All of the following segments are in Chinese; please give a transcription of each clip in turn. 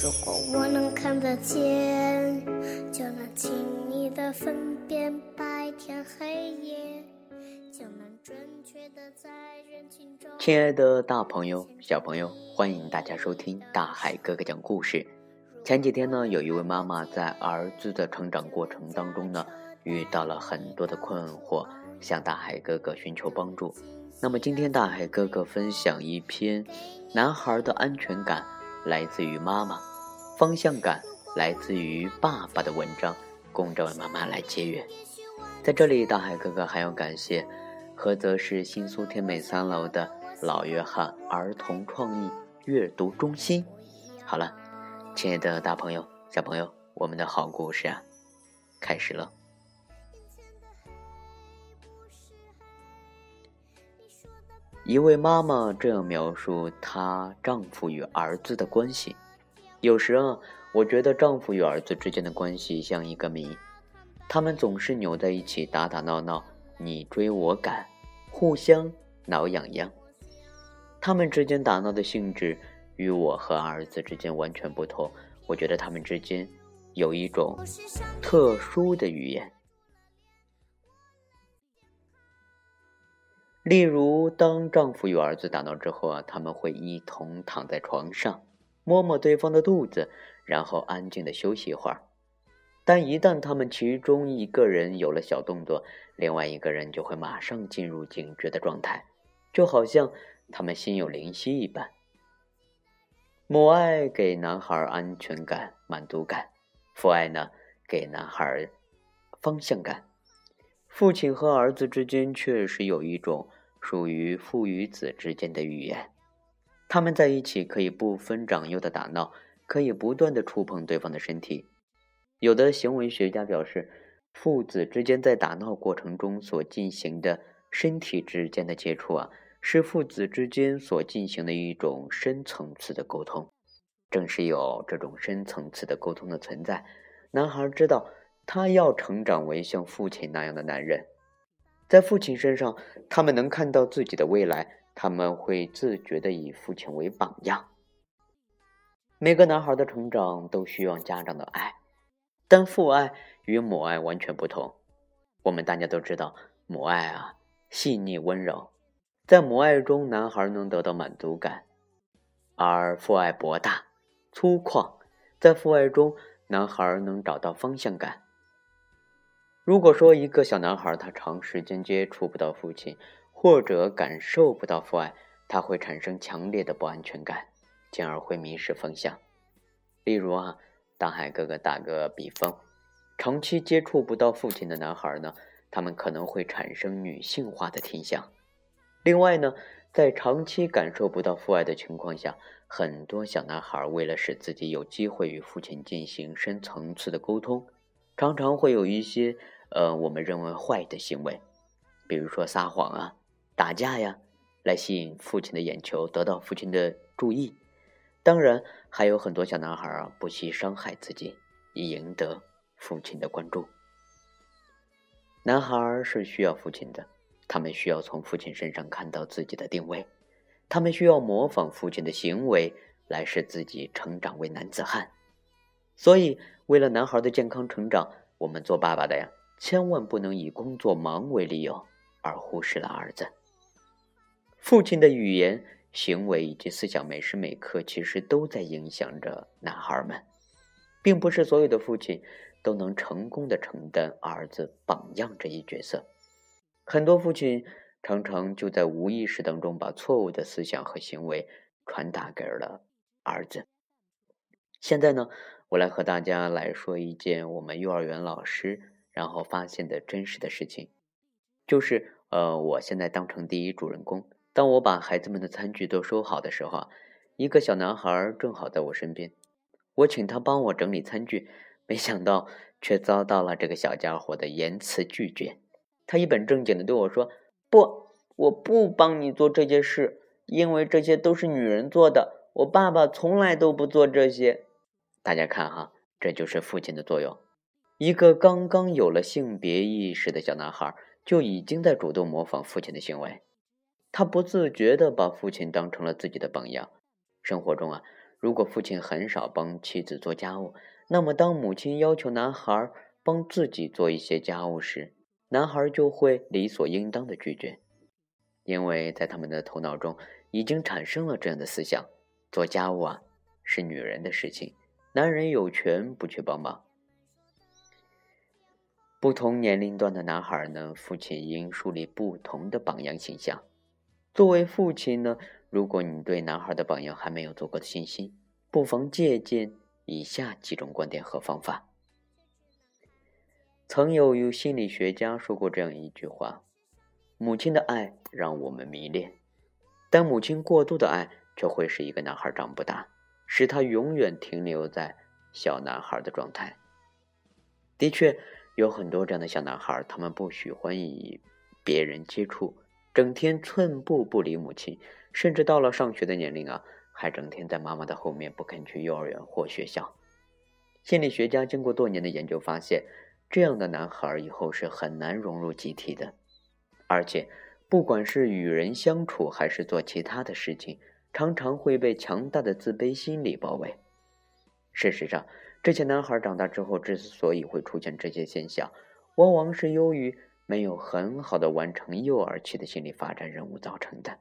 如果我能看得见，就能轻易的分辨白天黑夜，就能准确的在人群中。亲爱的大朋友、小朋友，欢迎大家收听大海哥哥讲故事。前几天呢，有一位妈妈在儿子的成长过程当中呢，遇到了很多的困惑，向大海哥哥寻求帮助。那么今天大海哥哥分享一篇：男孩的安全感来自于妈妈。方向感来自于爸爸的文章，供这位妈妈来结缘。在这里，大海哥哥还要感谢菏泽市新苏天美三楼的老约翰儿童创意阅读中心。好了，亲爱的大朋友、小朋友，我们的好故事啊，开始了。一位妈妈这样描述她丈夫与儿子的关系。有时啊，我觉得丈夫与儿子之间的关系像一个谜，他们总是扭在一起打打闹闹，你追我赶，互相挠痒痒。他们之间打闹的性质与我和儿子之间完全不同。我觉得他们之间有一种特殊的语言。例如，当丈夫与儿子打闹之后啊，他们会一同躺在床上。摸摸对方的肚子，然后安静的休息一会儿。但一旦他们其中一个人有了小动作，另外一个人就会马上进入警觉的状态，就好像他们心有灵犀一般。母爱给男孩安全感、满足感，父爱呢给男孩方向感。父亲和儿子之间确实有一种属于父与子之间的语言。他们在一起可以不分长幼的打闹，可以不断的触碰对方的身体。有的行为学家表示，父子之间在打闹过程中所进行的身体之间的接触啊，是父子之间所进行的一种深层次的沟通。正是有这种深层次的沟通的存在，男孩知道他要成长为像父亲那样的男人，在父亲身上，他们能看到自己的未来。他们会自觉地以父亲为榜样。每个男孩的成长都需要家长的爱，但父爱与母爱完全不同。我们大家都知道，母爱啊细腻温柔，在母爱中，男孩能得到满足感；而父爱博大粗犷，在父爱中，男孩能找到方向感。如果说一个小男孩他长时间接触不到父亲，或者感受不到父爱，他会产生强烈的不安全感，进而会迷失方向。例如啊，大海哥哥打个比方，长期接触不到父亲的男孩呢，他们可能会产生女性化的倾向。另外呢，在长期感受不到父爱的情况下，很多小男孩为了使自己有机会与父亲进行深层次的沟通，常常会有一些呃我们认为坏的行为，比如说撒谎啊。打架呀，来吸引父亲的眼球，得到父亲的注意。当然，还有很多小男孩，不惜伤害自己，以赢得父亲的关注。男孩是需要父亲的，他们需要从父亲身上看到自己的定位，他们需要模仿父亲的行为，来使自己成长为男子汉。所以，为了男孩的健康成长，我们做爸爸的呀，千万不能以工作忙为理由而忽视了儿子。父亲的语言、行为以及思想，每时每刻其实都在影响着男孩们，并不是所有的父亲都能成功的承担儿子榜样这一角色。很多父亲常常就在无意识当中把错误的思想和行为传达给了儿子。现在呢，我来和大家来说一件我们幼儿园老师然后发现的真实的事情，就是呃，我现在当成第一主人公。当我把孩子们的餐具都收好的时候，一个小男孩正好在我身边。我请他帮我整理餐具，没想到却遭到了这个小家伙的严词拒绝。他一本正经的对我说：“不，我不帮你做这些事，因为这些都是女人做的。我爸爸从来都不做这些。”大家看哈，这就是父亲的作用。一个刚刚有了性别意识的小男孩，就已经在主动模仿父亲的行为。他不自觉地把父亲当成了自己的榜样。生活中啊，如果父亲很少帮妻子做家务，那么当母亲要求男孩帮自己做一些家务时，男孩就会理所应当的拒绝，因为在他们的头脑中已经产生了这样的思想：做家务啊是女人的事情，男人有权不去帮忙。不同年龄段的男孩呢，父亲应树立不同的榜样形象。作为父亲呢，如果你对男孩的榜样还没有足够的信心，不妨借鉴以下几种观点和方法。曾有有心理学家说过这样一句话：“母亲的爱让我们迷恋，但母亲过度的爱却会使一个男孩长不大，使他永远停留在小男孩的状态。”的确。有很多这样的小男孩，他们不喜欢与别人接触，整天寸步不离母亲，甚至到了上学的年龄啊，还整天在妈妈的后面不肯去幼儿园或学校。心理学家经过多年的研究发现，这样的男孩以后是很难融入集体的，而且不管是与人相处还是做其他的事情，常常会被强大的自卑心理包围。事实上，这些男孩长大之后之所以会出现这些现象，往往是由于没有很好的完成幼儿期的心理发展任务造成的。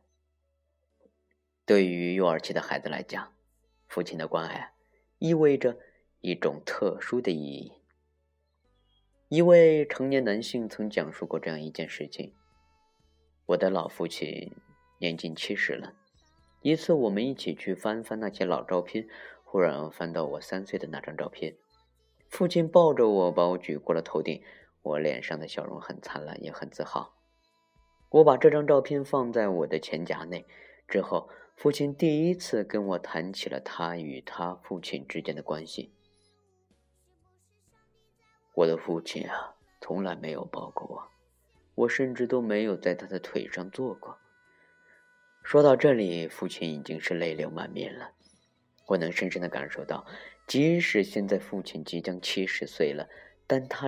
对于幼儿期的孩子来讲，父亲的关爱意味着一种特殊的意义。一位成年男性曾讲述过这样一件事情：我的老父亲年近七十了，一次我们一起去翻翻那些老照片。忽然翻到我三岁的那张照片，父亲抱着我，把我举过了头顶，我脸上的笑容很灿烂，也很自豪。我把这张照片放在我的钱夹内之后，父亲第一次跟我谈起了他与他父亲之间的关系。我的父亲啊，从来没有抱过我，我甚至都没有在他的腿上坐过。说到这里，父亲已经是泪流满面了。我能深深的感受到，即使现在父亲即将七十岁了，但他